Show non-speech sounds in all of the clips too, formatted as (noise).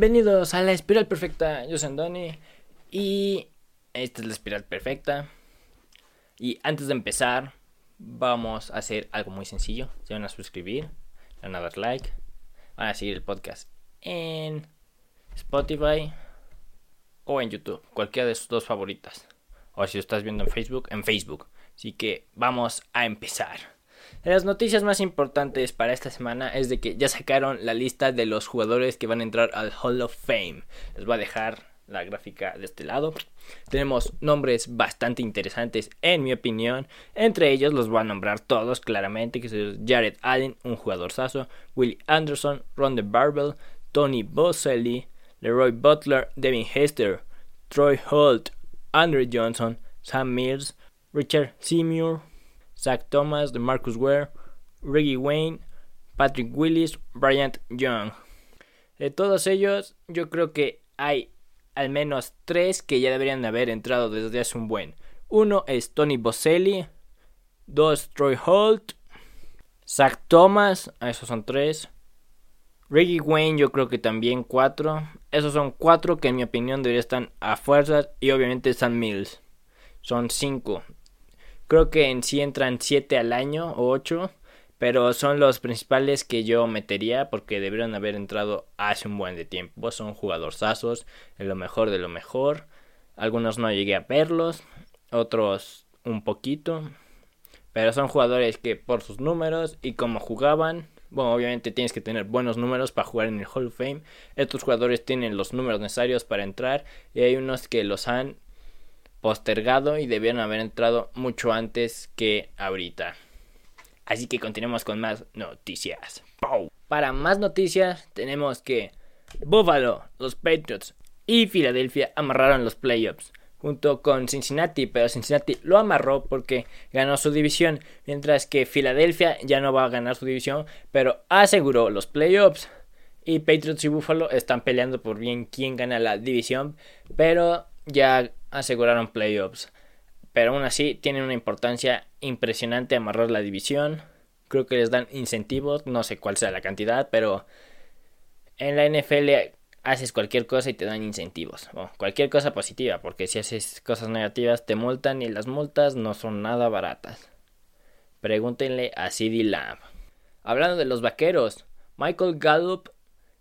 Bienvenidos a la espiral perfecta. Yo soy Andoni y esta es la espiral perfecta. Y antes de empezar, vamos a hacer algo muy sencillo. Se van a suscribir, van a dar like, van a seguir el podcast en Spotify o en YouTube, cualquiera de sus dos favoritas. O si lo estás viendo en Facebook, en Facebook. Así que vamos a empezar. Las noticias más importantes para esta semana es de que ya sacaron la lista de los jugadores que van a entrar al Hall of Fame. Les voy a dejar la gráfica de este lado. Tenemos nombres bastante interesantes en mi opinión. Entre ellos los voy a nombrar todos claramente, que son Jared Allen, un jugador saso, Willie Anderson, Ron de Barbell, Tony Boselli, Leroy Butler, Devin Hester, Troy Holt, Andrew Johnson, Sam Mills, Richard Seymour, Zach Thomas, de Marcus Ware, Reggie Wayne, Patrick Willis, Bryant Young. De todos ellos, yo creo que hay al menos tres que ya deberían haber entrado desde hace un buen. Uno es Tony Boselli, dos Troy Holt, Zach Thomas, esos son tres. Reggie Wayne yo creo que también cuatro. Esos son cuatro que en mi opinión deberían estar a fuerzas y obviamente Sam Mills. Son cinco. Creo que en sí entran 7 al año o 8, pero son los principales que yo metería porque deberían haber entrado hace un buen de tiempo. Son jugadorzazos, lo mejor de lo mejor. Algunos no llegué a verlos, otros un poquito. Pero son jugadores que por sus números y como jugaban, bueno, obviamente tienes que tener buenos números para jugar en el Hall of Fame. Estos jugadores tienen los números necesarios para entrar y hay unos que los han postergado y debieron haber entrado mucho antes que ahorita. Así que continuemos con más noticias. Para más noticias tenemos que Buffalo, los Patriots y Filadelfia amarraron los playoffs junto con Cincinnati, pero Cincinnati lo amarró porque ganó su división, mientras que Filadelfia ya no va a ganar su división, pero aseguró los playoffs. Y Patriots y Buffalo están peleando por bien quién gana la división, pero ya aseguraron playoffs. Pero aún así tienen una importancia impresionante amarrar la división. Creo que les dan incentivos, no sé cuál sea la cantidad, pero en la NFL haces cualquier cosa y te dan incentivos. O cualquier cosa positiva, porque si haces cosas negativas te multan y las multas no son nada baratas. Pregúntenle a CD Lamb. Hablando de los vaqueros, Michael Gallup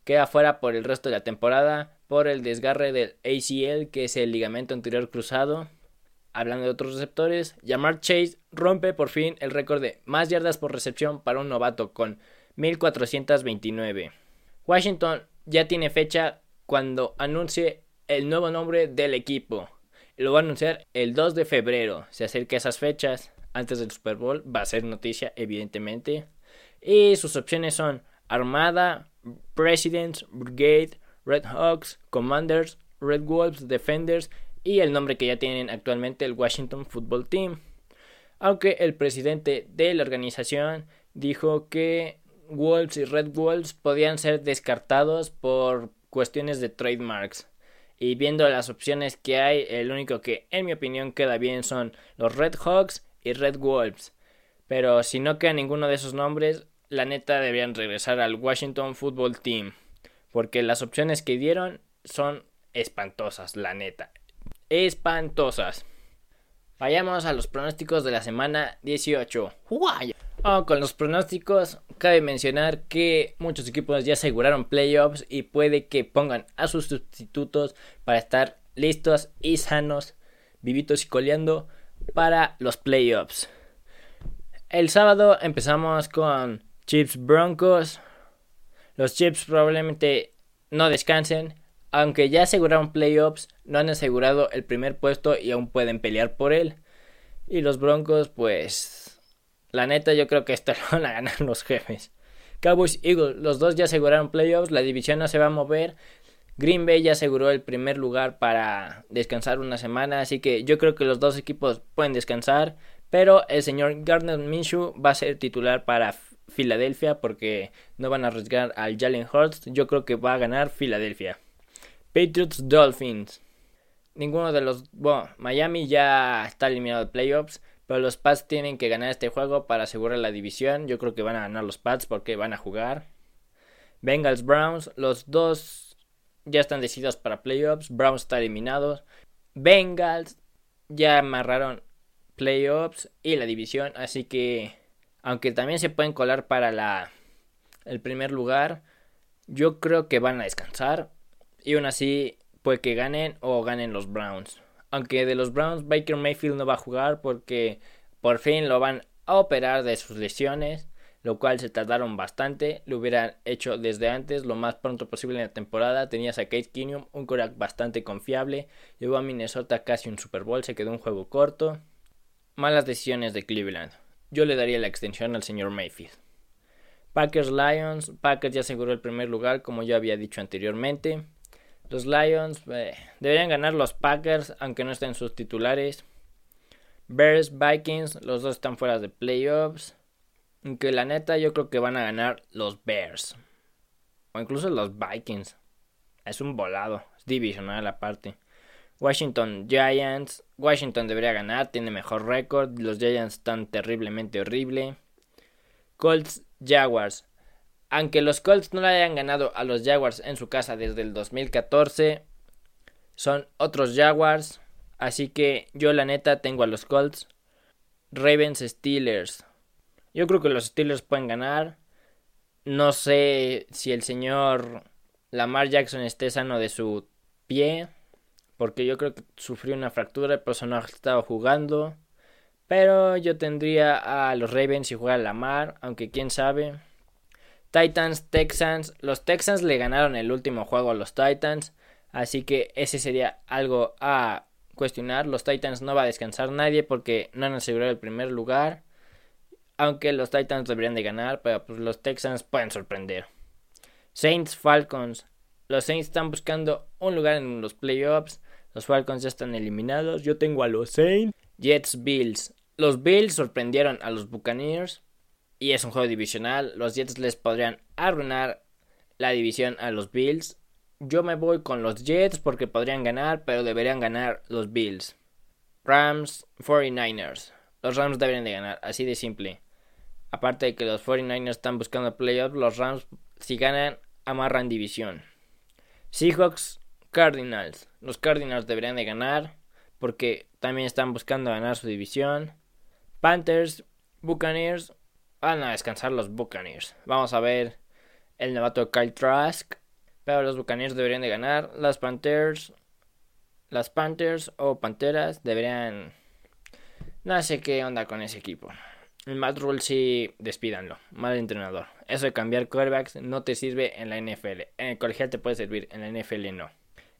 queda fuera por el resto de la temporada por el desgarre del ACL, que es el ligamento anterior cruzado. Hablando de otros receptores, Jamar Chase rompe por fin el récord de más yardas por recepción para un novato con 1429. Washington ya tiene fecha cuando anuncie el nuevo nombre del equipo. Lo va a anunciar el 2 de febrero. Se acerca a esas fechas antes del Super Bowl. Va a ser noticia, evidentemente. Y sus opciones son Armada, Presidents, Brigade, Red Hawks, Commanders, Red Wolves, Defenders y el nombre que ya tienen actualmente el Washington Football Team. Aunque el presidente de la organización dijo que Wolves y Red Wolves podían ser descartados por cuestiones de trademarks. Y viendo las opciones que hay, el único que en mi opinión queda bien son los Red Hawks y Red Wolves. Pero si no queda ninguno de esos nombres, la neta deberían regresar al Washington Football Team porque las opciones que dieron son espantosas, la neta. Espantosas. Vayamos a los pronósticos de la semana 18. Oh, con los pronósticos, cabe mencionar que muchos equipos ya aseguraron playoffs y puede que pongan a sus sustitutos para estar listos y sanos, vivitos y coleando para los playoffs. El sábado empezamos con Chips Broncos. Los Chips probablemente no descansen. Aunque ya aseguraron playoffs, no han asegurado el primer puesto y aún pueden pelear por él. Y los Broncos, pues. La neta, yo creo que esta (laughs) lo van a ganar los jefes. Cowboys Eagles, los dos ya aseguraron playoffs. La división no se va a mover. Green Bay ya aseguró el primer lugar para descansar una semana. Así que yo creo que los dos equipos pueden descansar. Pero el señor Gardner Minshew va a ser titular para Filadelfia porque no van a arriesgar al Jalen Hurts. Yo creo que va a ganar Filadelfia. Patriots Dolphins. Ninguno de los. Bueno, Miami ya está eliminado de playoffs. Pero los Pats tienen que ganar este juego para asegurar la división. Yo creo que van a ganar los Pats porque van a jugar. Bengals Browns. Los dos ya están decididos para playoffs. Browns está eliminados. Bengals ya amarraron playoffs y la división. Así que, aunque también se pueden colar para la, el primer lugar, yo creo que van a descansar. Y aún así, puede que ganen o ganen los Browns. Aunque de los Browns, Baker Mayfield no va a jugar porque por fin lo van a operar de sus lesiones lo cual se tardaron bastante, lo hubieran hecho desde antes, lo más pronto posible en la temporada. Tenías a Kate Kinium, un coreback bastante confiable, llevó a Minnesota casi un Super Bowl, se quedó un juego corto. Malas decisiones de Cleveland. Yo le daría la extensión al señor Mayfield. Packers Lions, Packers ya aseguró el primer lugar, como ya había dicho anteriormente. Los Lions eh, deberían ganar los Packers, aunque no estén sus titulares. Bears, Vikings, los dos están fuera de playoffs. Que la neta yo creo que van a ganar los Bears. O incluso los Vikings. Es un volado. Es divisional aparte. Washington Giants. Washington debería ganar. Tiene mejor récord. Los Giants están terriblemente horrible. Colts Jaguars. Aunque los Colts no le hayan ganado a los Jaguars en su casa desde el 2014. Son otros Jaguars. Así que yo la neta tengo a los Colts. Ravens Steelers. Yo creo que los Steelers pueden ganar. No sé si el señor Lamar Jackson esté sano de su pie. Porque yo creo que sufrió una fractura, el personaje estaba jugando. Pero yo tendría a los Ravens si juega Lamar, aunque quién sabe. Titans, Texans. Los Texans le ganaron el último juego a los Titans. Así que ese sería algo a cuestionar. Los Titans no va a descansar nadie porque no han asegurado el primer lugar. Aunque los Titans deberían de ganar, pero pues los Texans pueden sorprender. Saints Falcons. Los Saints están buscando un lugar en los playoffs. Los Falcons ya están eliminados. Yo tengo a los Saints. Jets Bills. Los Bills sorprendieron a los Buccaneers. Y es un juego divisional. Los Jets les podrían arruinar la división a los Bills. Yo me voy con los Jets porque podrían ganar, pero deberían ganar los Bills. Rams 49ers. Los Rams deberían de ganar, así de simple. Aparte de que los 49ers están buscando playoffs, los Rams, si ganan, amarran división. Seahawks, Cardinals. Los Cardinals deberían de ganar porque también están buscando ganar su división. Panthers, Buccaneers. Van a descansar los Buccaneers. Vamos a ver el novato Kyle Trask. Pero los Buccaneers deberían de ganar. Las Panthers. Las Panthers o Panteras deberían... No sé qué onda con ese equipo. El Matt Rule sí, despídanlo. Mal entrenador. Eso de cambiar quarterbacks no te sirve en la NFL. En el colegial te puede servir, en la NFL no.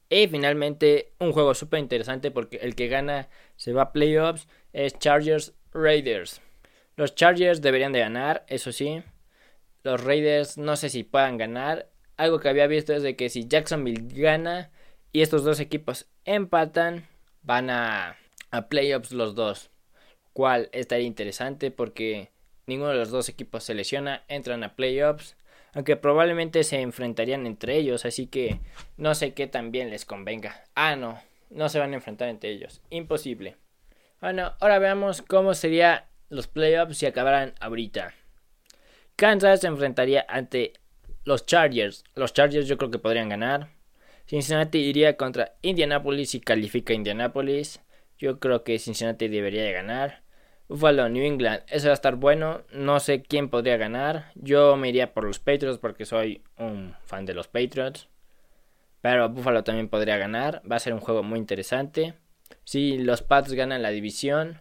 Y finalmente, un juego súper interesante porque el que gana se va a playoffs es Chargers Raiders. Los Chargers deberían de ganar, eso sí. Los Raiders no sé si puedan ganar. Algo que había visto es de que si Jacksonville gana y estos dos equipos empatan, van a, a playoffs los dos cual estaría interesante porque ninguno de los dos equipos se lesiona, entran a playoffs, aunque probablemente se enfrentarían entre ellos, así que no sé qué también les convenga. Ah, no, no se van a enfrentar entre ellos, imposible. Bueno, ahora veamos cómo serían los playoffs si acabaran ahorita. Kansas se enfrentaría ante los Chargers. Los Chargers yo creo que podrían ganar. Cincinnati iría contra Indianapolis y califica Indianapolis. Yo creo que Cincinnati debería de ganar. Buffalo, New England, eso va a estar bueno. No sé quién podría ganar. Yo me iría por los Patriots porque soy un fan de los Patriots. Pero Buffalo también podría ganar. Va a ser un juego muy interesante. Si los Pats ganan la división,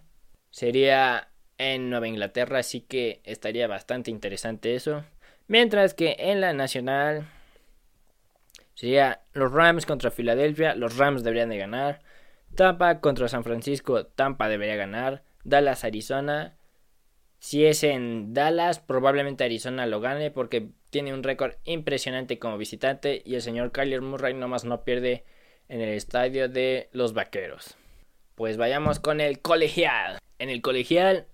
sería en Nueva Inglaterra, así que estaría bastante interesante eso. Mientras que en la nacional sería los Rams contra Filadelfia. Los Rams deberían de ganar. Tampa contra San Francisco. Tampa debería ganar. Dallas, Arizona. Si es en Dallas, probablemente Arizona lo gane porque tiene un récord impresionante como visitante y el señor Kyler Murray nomás no pierde en el estadio de los Vaqueros. Pues vayamos con el colegial. En el colegial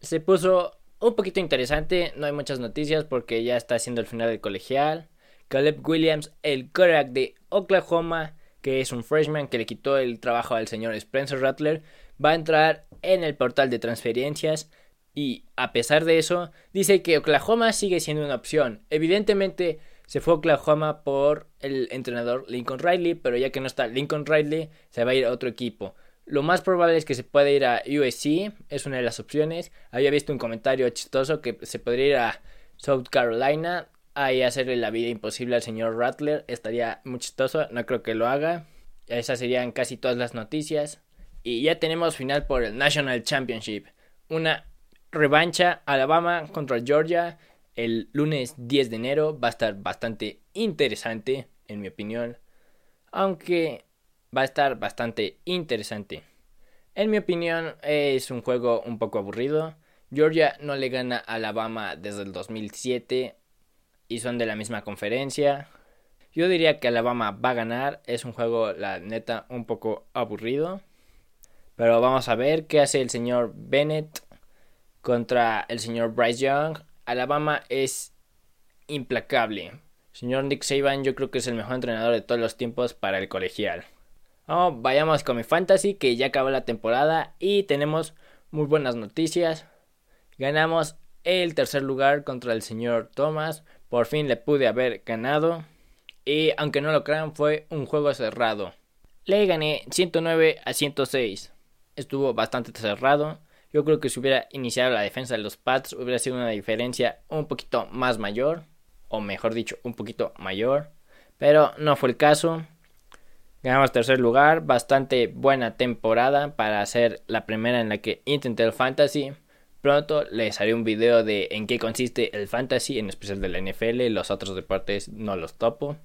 se puso un poquito interesante, no hay muchas noticias porque ya está haciendo el final del colegial. Caleb Williams, el quarterback de Oklahoma, que es un freshman que le quitó el trabajo al señor Spencer Rattler, va a entrar en el portal de transferencias y a pesar de eso dice que Oklahoma sigue siendo una opción. Evidentemente se fue a Oklahoma por el entrenador Lincoln Riley, pero ya que no está Lincoln Riley, se va a ir a otro equipo. Lo más probable es que se pueda ir a USC, es una de las opciones. Había visto un comentario chistoso que se podría ir a South Carolina, ahí hacerle la vida imposible al señor Rattler, estaría muy chistoso, no creo que lo haga. Esas serían casi todas las noticias. Y ya tenemos final por el National Championship. Una revancha Alabama contra Georgia el lunes 10 de enero. Va a estar bastante interesante, en mi opinión. Aunque va a estar bastante interesante. En mi opinión es un juego un poco aburrido. Georgia no le gana a Alabama desde el 2007 y son de la misma conferencia. Yo diría que Alabama va a ganar. Es un juego, la neta, un poco aburrido. Pero vamos a ver qué hace el señor Bennett contra el señor Bryce Young. Alabama es implacable. señor Nick Saban yo creo que es el mejor entrenador de todos los tiempos para el colegial. Oh, vayamos con mi fantasy que ya acabó la temporada y tenemos muy buenas noticias. Ganamos el tercer lugar contra el señor Thomas. Por fin le pude haber ganado. Y aunque no lo crean, fue un juego cerrado. Le gané 109 a 106. Estuvo bastante cerrado. Yo creo que si hubiera iniciado la defensa de los Pats hubiera sido una diferencia un poquito más mayor. O mejor dicho, un poquito mayor. Pero no fue el caso. Ganamos tercer lugar. Bastante buena temporada para ser la primera en la que intenté el fantasy. Pronto les haré un video de en qué consiste el fantasy, en especial de la NFL. Los otros deportes no los topo.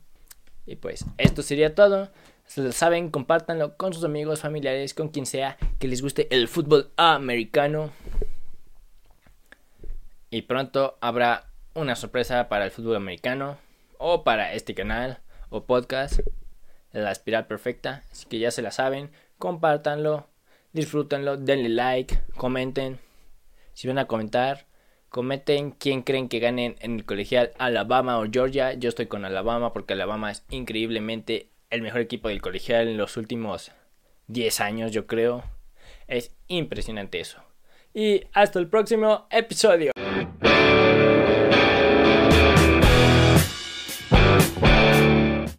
Y pues esto sería todo. Si lo saben, compártanlo con sus amigos, familiares, con quien sea que les guste el fútbol americano. Y pronto habrá una sorpresa para el fútbol americano o para este canal o podcast, la espiral perfecta. Así que ya se la saben, compártanlo, disfrútenlo, denle like, comenten. Si van a comentar, comenten quién creen que ganen en el colegial Alabama o Georgia. Yo estoy con Alabama porque Alabama es increíblemente el mejor equipo del colegial en los últimos 10 años, yo creo. Es impresionante eso. Y hasta el próximo episodio.